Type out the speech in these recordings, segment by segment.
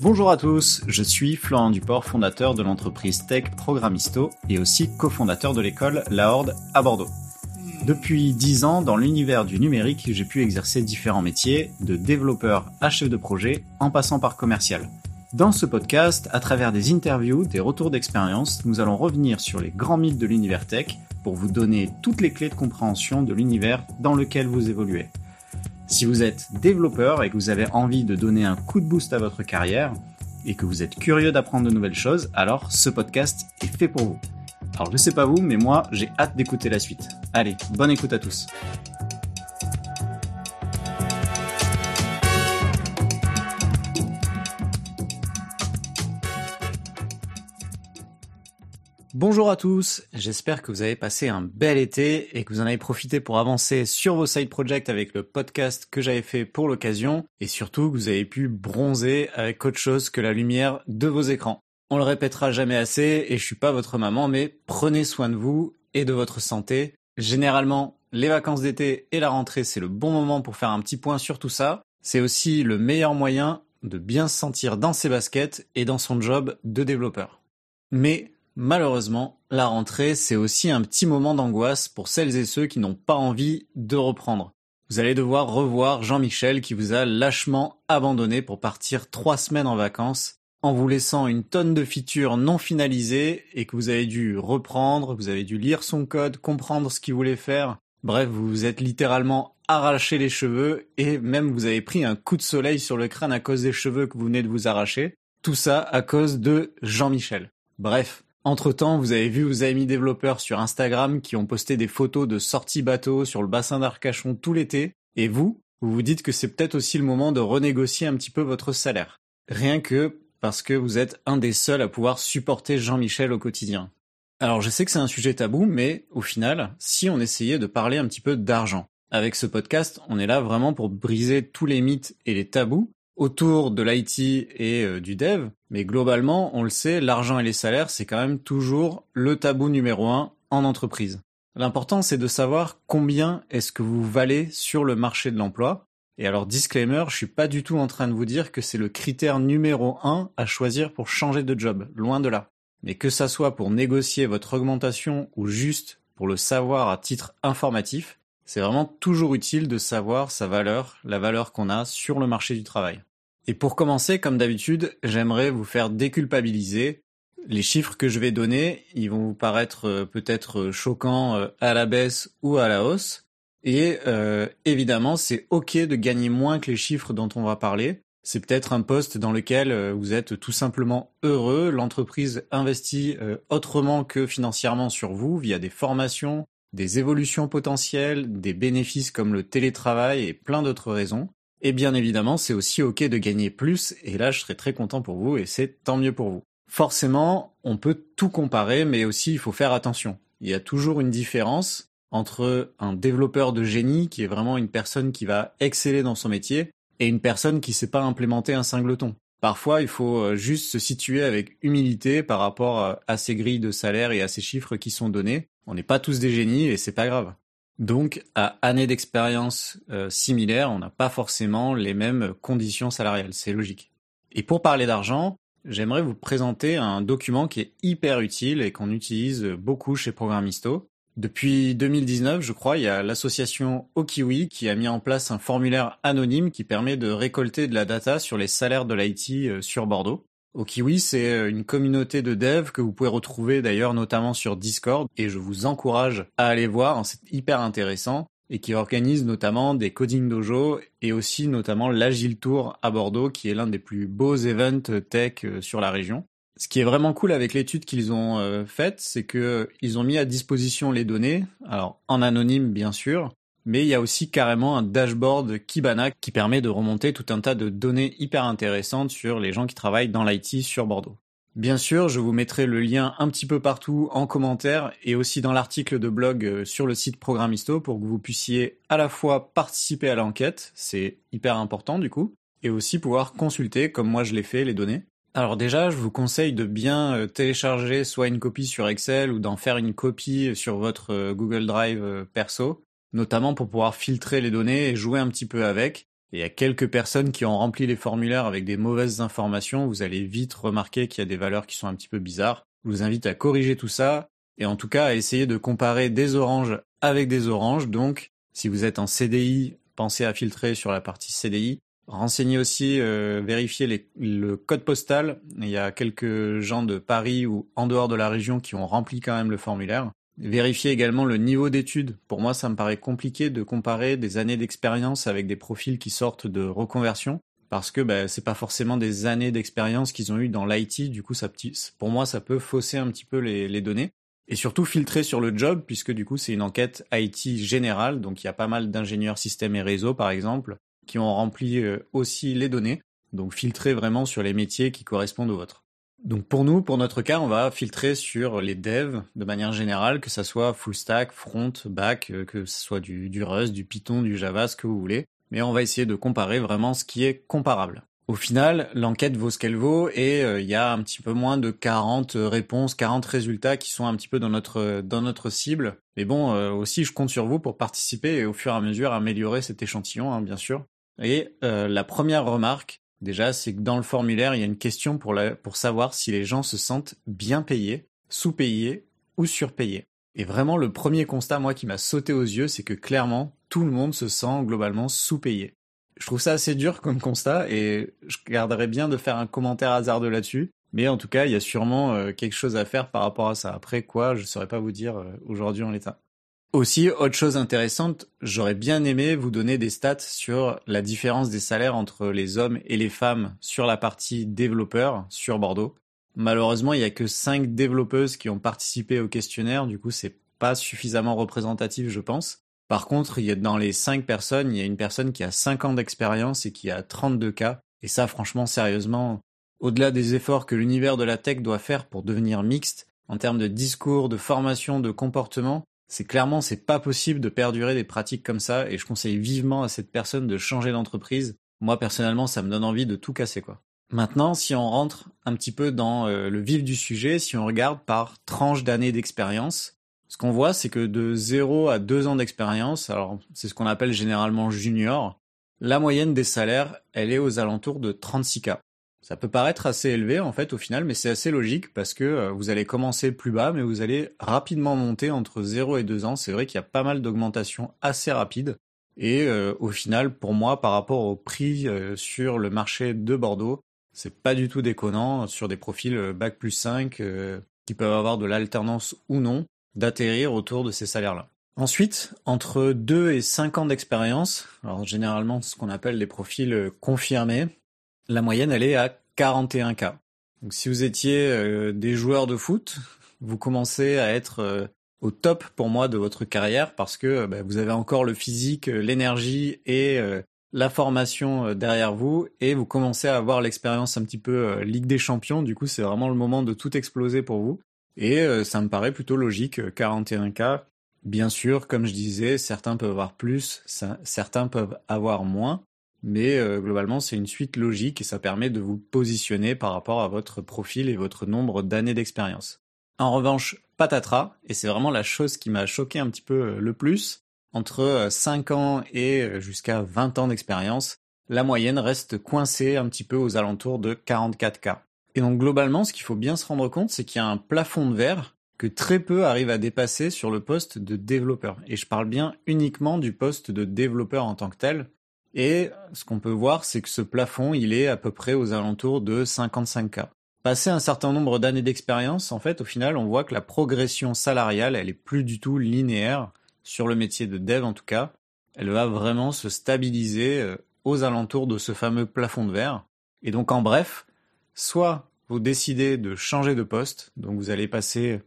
Bonjour à tous, je suis Florent Duport, fondateur de l'entreprise Tech Programmisto et aussi cofondateur de l'école La Horde à Bordeaux. Depuis 10 ans, dans l'univers du numérique, j'ai pu exercer différents métiers, de développeur à chef de projet, en passant par commercial. Dans ce podcast, à travers des interviews, des retours d'expérience, nous allons revenir sur les grands mythes de l'univers tech pour vous donner toutes les clés de compréhension de l'univers dans lequel vous évoluez. Si vous êtes développeur et que vous avez envie de donner un coup de boost à votre carrière et que vous êtes curieux d'apprendre de nouvelles choses, alors ce podcast est fait pour vous. Alors je sais pas vous, mais moi j'ai hâte d'écouter la suite. Allez, bonne écoute à tous. Bonjour à tous, j'espère que vous avez passé un bel été et que vous en avez profité pour avancer sur vos side projects avec le podcast que j'avais fait pour l'occasion et surtout que vous avez pu bronzer avec autre chose que la lumière de vos écrans. On le répétera jamais assez et je suis pas votre maman mais prenez soin de vous et de votre santé. Généralement, les vacances d'été et la rentrée c'est le bon moment pour faire un petit point sur tout ça. C'est aussi le meilleur moyen de bien se sentir dans ses baskets et dans son job de développeur. Mais Malheureusement, la rentrée, c'est aussi un petit moment d'angoisse pour celles et ceux qui n'ont pas envie de reprendre. Vous allez devoir revoir Jean-Michel qui vous a lâchement abandonné pour partir trois semaines en vacances en vous laissant une tonne de features non finalisées et que vous avez dû reprendre, vous avez dû lire son code, comprendre ce qu'il voulait faire. Bref, vous vous êtes littéralement arraché les cheveux et même vous avez pris un coup de soleil sur le crâne à cause des cheveux que vous venez de vous arracher. Tout ça à cause de Jean-Michel. Bref, entre-temps, vous avez vu vos amis développeurs sur Instagram qui ont posté des photos de sorties bateau sur le bassin d'Arcachon tout l'été, et vous, vous vous dites que c'est peut-être aussi le moment de renégocier un petit peu votre salaire. Rien que parce que vous êtes un des seuls à pouvoir supporter Jean-Michel au quotidien. Alors je sais que c'est un sujet tabou, mais au final, si on essayait de parler un petit peu d'argent. Avec ce podcast, on est là vraiment pour briser tous les mythes et les tabous autour de l'IT et euh, du dev, mais globalement, on le sait, l'argent et les salaires, c'est quand même toujours le tabou numéro un en entreprise. L'important, c'est de savoir combien est-ce que vous valez sur le marché de l'emploi. Et alors, disclaimer, je suis pas du tout en train de vous dire que c'est le critère numéro un à choisir pour changer de job, loin de là. Mais que ça soit pour négocier votre augmentation ou juste pour le savoir à titre informatif, c'est vraiment toujours utile de savoir sa valeur, la valeur qu'on a sur le marché du travail. Et pour commencer, comme d'habitude, j'aimerais vous faire déculpabiliser. Les chiffres que je vais donner, ils vont vous paraître euh, peut-être euh, choquants euh, à la baisse ou à la hausse. Et évidemment, c'est ok de gagner moins que les chiffres dont on va parler. C'est peut-être un poste dans lequel vous êtes tout simplement heureux, l'entreprise investit autrement que financièrement sur vous via des formations, des évolutions potentielles, des bénéfices comme le télétravail et plein d'autres raisons. Et bien évidemment, c'est aussi ok de gagner plus, et là je serais très content pour vous, et c'est tant mieux pour vous. Forcément, on peut tout comparer, mais aussi il faut faire attention. Il y a toujours une différence entre un développeur de génie, qui est vraiment une personne qui va exceller dans son métier, et une personne qui sait pas implémenter un singleton. Parfois, il faut euh, juste se situer avec humilité par rapport euh, à ces grilles de salaire et à ces chiffres qui sont donnés. On n'est pas tous des génies et c'est pas grave. Donc, à années d'expérience euh, similaires, on n'a pas forcément les mêmes conditions salariales, c'est logique. Et pour parler d'argent, j'aimerais vous présenter un document qui est hyper utile et qu'on utilise beaucoup chez Programmisto. Depuis 2019, je crois, il y a l'association Okiwi qui a mis en place un formulaire anonyme qui permet de récolter de la data sur les salaires de l'IT euh, sur Bordeaux. Okiwi, c'est euh, une communauté de devs que vous pouvez retrouver d'ailleurs notamment sur Discord et je vous encourage à aller voir, hein, c'est hyper intéressant et qui organise notamment des coding dojo et aussi notamment l'Agile Tour à Bordeaux qui est l'un des plus beaux events tech euh, sur la région. Ce qui est vraiment cool avec l'étude qu'ils ont euh, faite, c'est que ils ont mis à disposition les données, alors en anonyme bien sûr, mais il y a aussi carrément un dashboard Kibana qui permet de remonter tout un tas de données hyper intéressantes sur les gens qui travaillent dans l'IT sur Bordeaux. Bien sûr, je vous mettrai le lien un petit peu partout en commentaire et aussi dans l'article de blog euh, sur le site Programmisto pour que vous puissiez à la fois participer à l'enquête, c'est hyper important du coup, et aussi pouvoir consulter, comme moi je l'ai fait, les données. Alors déjà, je vous conseille de bien euh, télécharger soit une copie sur Excel ou d'en faire une copie sur votre euh, Google Drive perso notamment pour pouvoir filtrer les données et jouer un petit peu avec. Et il y a quelques personnes qui ont rempli les formulaires avec des mauvaises informations, vous allez vite remarquer qu'il y a des valeurs qui sont un petit peu bizarres. Je vous invite à corriger tout ça et en tout cas à essayer de comparer des oranges avec des oranges. Donc, si vous êtes en CDI, pensez à filtrer sur la partie CDI. Renseignez aussi, euh, vérifiez le code postal. Il y a quelques gens de Paris ou en dehors de la région qui ont rempli quand même le formulaire. Vérifiez également le niveau d'études. Pour moi, ça me paraît compliqué de comparer des années d'expérience avec des profils qui sortent de reconversion parce que bah, c'est pas forcément des années d'expérience qu'ils ont eu dans l'IT. Du coup, ça, pour moi, ça peut fausser un petit peu les, données. Et surtout filtrer sur le job, puisque du coup, c'est une enquête IT générale. Donc, il y a pas mal d'ingénieurs système et réseau, par exemple, qui ont rempli euh, aussi les données. Donc, filtrer vraiment sur les métiers qui correspondent aux vôtres. Donc pour nous, pour notre cas, on va filtrer sur les devs de manière générale, que ça soit full stack, front, back, euh, que ce soit du, du Rust, du Python, du Java, ce que vous voulez. Mais on va essayer de comparer vraiment ce qui est comparable. Au final, l'enquête vaut ce qu'elle vaut et euh, il y a un petit peu moins de 40 réponses, 40 résultats qui sont un petit peu dans notre dans notre cible. Mais bon, aussi je compte sur vous pour participer et au fur et à mesure améliorer cet échantillon, hein, bien sûr. Et euh, la première remarque, déjà, c'est que dans le formulaire, il y a une question pour, savoir si les gens se sentent bien payés, sous-payés ou surpayés. Et vraiment, le premier constat, moi, qui m'a sauté aux yeux, c'est que clairement, tout le monde se sent globalement sous-payé. Je trouve ça assez dur comme constat et je garderais bien de faire un commentaire hasardeux là-dessus. Mais en tout cas, il y a sûrement euh, quelque chose à faire par rapport à ça. Après quoi, je saurais pas vous dire euh, aujourd'hui en l'état. Aussi, autre chose intéressante, j'aurais bien aimé vous donner des stats sur la différence des salaires entre les hommes et les femmes sur la partie développeur sur Bordeaux. Malheureusement, il y a que 5 développeuses qui ont participé au questionnaire, du coup c'est pas suffisamment représentatif je pense. Par contre, il y a dans les 5 personnes, il y a une personne qui a 5 ans d'expérience et qui a 32 cas. Et ça, franchement, sérieusement, au-delà des efforts que l'univers de la tech doit faire pour devenir mixte, en termes de discours, de formation, de comportement, c'est clairement c'est pas possible de perdurer des pratiques comme ça et je conseille vivement à cette personne de changer d'entreprise. Moi personnellement, ça me donne envie de tout casser quoi. Maintenant, si on rentre un petit peu dans euh, le vif du sujet, si on regarde par tranche d'années d'expérience, ce qu'on voit c'est que de 0 à 2 ans d'expérience, alors c'est ce qu'on appelle généralement junior, la moyenne des salaires, elle est aux alentours de 36K. Ça peut paraître assez élevé en fait au final, mais c'est assez logique parce que euh, vous allez commencer plus bas, mais vous allez rapidement monter entre 0 et 2 ans. C'est vrai qu'il y a pas mal d'augmentations assez rapides. Et euh, au final, pour moi, par rapport au prix euh, sur le marché de Bordeaux, c'est pas du tout déconnant sur des profils Bac plus 5 qui peuvent avoir de l'alternance ou non, d'atterrir autour de ces salaires-là. Ensuite, entre 2 et 5 ans d'expérience, alors généralement ce qu'on appelle des profils confirmés, la moyenne, elle est à 41K. Donc si vous étiez euh, des joueurs de foot, vous commencez à être euh, au top pour moi de votre carrière parce que euh, bah, vous avez encore le physique, l'énergie et la formation derrière vous et vous commencez à avoir l'expérience un petit peu Ligue des Champions. Du coup, c'est vraiment le moment de tout exploser pour vous. Et ça me paraît plutôt logique, 41K. Bien sûr, comme je disais, certains peuvent avoir plus, certains peuvent avoir moins mais euh, globalement c'est une suite logique et ça permet de vous positionner par rapport à votre profil et votre nombre d'années d'expérience. En revanche, patatras, et c'est vraiment la chose qui m'a choqué un petit peu euh, le plus, entre 5 euh, ans et jusqu'à 20 ans d'expérience, la moyenne reste coincée un petit peu aux alentours de 44K. Et donc globalement, ce qu'il faut bien se rendre compte, c'est qu'il y a un plafond de verre que très peu arrivent à dépasser sur le poste de développeur. Et je parle bien uniquement du poste de développeur en tant que tel, et ce qu'on peut voir, c'est que ce plafond, il est à peu près aux alentours de 55K. Passé un certain nombre d'années d'expérience, en fait, au final, on voit que la progression salariale, elle est plus du tout linéaire, sur le métier de dev en tout cas. Elle va vraiment se stabiliser euh, aux alentours de ce fameux plafond de verre. Et donc, en bref, soit vous décidez de changer de poste, donc vous allez passer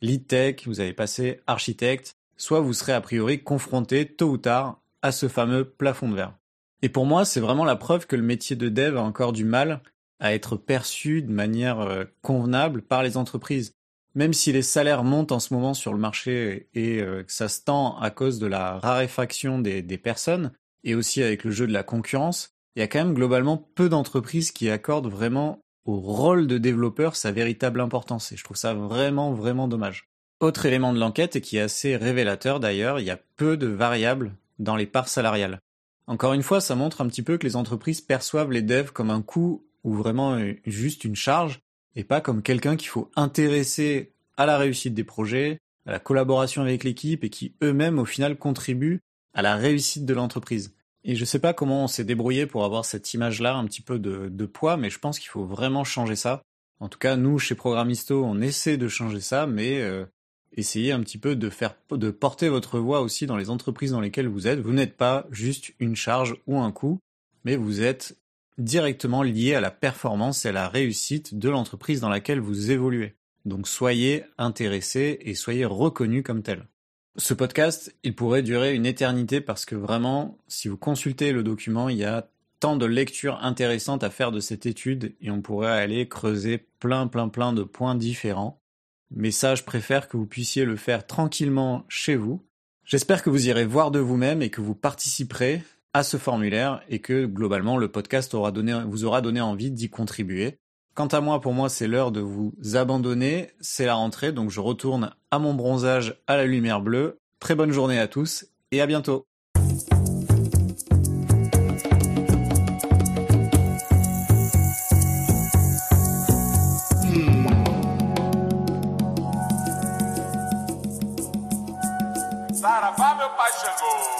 lead tech, vous allez passer architecte, soit vous serez a priori confronté tôt ou tard à ce fameux plafond de verre. Et pour moi, c'est vraiment la preuve que le métier de dev a encore du mal à être perçu de manière euh, convenable par les entreprises. Même si les salaires montent en ce moment sur le marché et euh, que ça se tend à cause de la raréfaction des, des personnes, et aussi avec le jeu de la concurrence, il y a quand même globalement peu d'entreprises qui accordent vraiment au rôle de développeur sa véritable importance. Et je trouve ça vraiment, vraiment dommage. Autre élément de l'enquête et qui est assez révélateur d'ailleurs, il y a peu de variables dans les parts salariales. Encore une fois, ça montre un petit peu que les entreprises perçoivent les devs comme un coût ou vraiment juste une charge et pas comme quelqu'un qu'il faut intéresser à la réussite des projets, à la collaboration avec l'équipe et qui eux-mêmes au final contribuent à la réussite de l'entreprise. Et je sais pas comment on s'est débrouillé pour avoir cette image-là un petit peu de, poids, mais je pense qu'il faut vraiment changer ça. En tout cas, nous, chez Programmisto, on essaie de changer ça, mais euh, essayez un petit peu de porter votre voix aussi dans les entreprises dans lesquelles vous êtes. Vous n'êtes pas juste une charge ou un coût, mais vous êtes directement lié à la performance et à la réussite de l'entreprise dans laquelle vous évoluez. Donc soyez intéressés et soyez reconnus comme tel. Ce podcast, il pourrait durer une éternité parce que vraiment, si vous consultez le document, il y a tant de lectures intéressantes à faire de cette étude et on pourrait aller creuser plein plein plein de points différents. Mais ça, je préfère que vous puissiez le faire tranquillement chez vous. J'espère que vous irez voir de vous-même et que vous participerez à ce formulaire et que globalement le podcast vous aura donné envie d'y contribuer. Quant à moi, pour moi, c'est l'heure de vous abandonner. C'est la rentrée, donc je retourne à mon bronzage à la lumière bleue. Très bonne journée à tous et à bientôt. Bravo.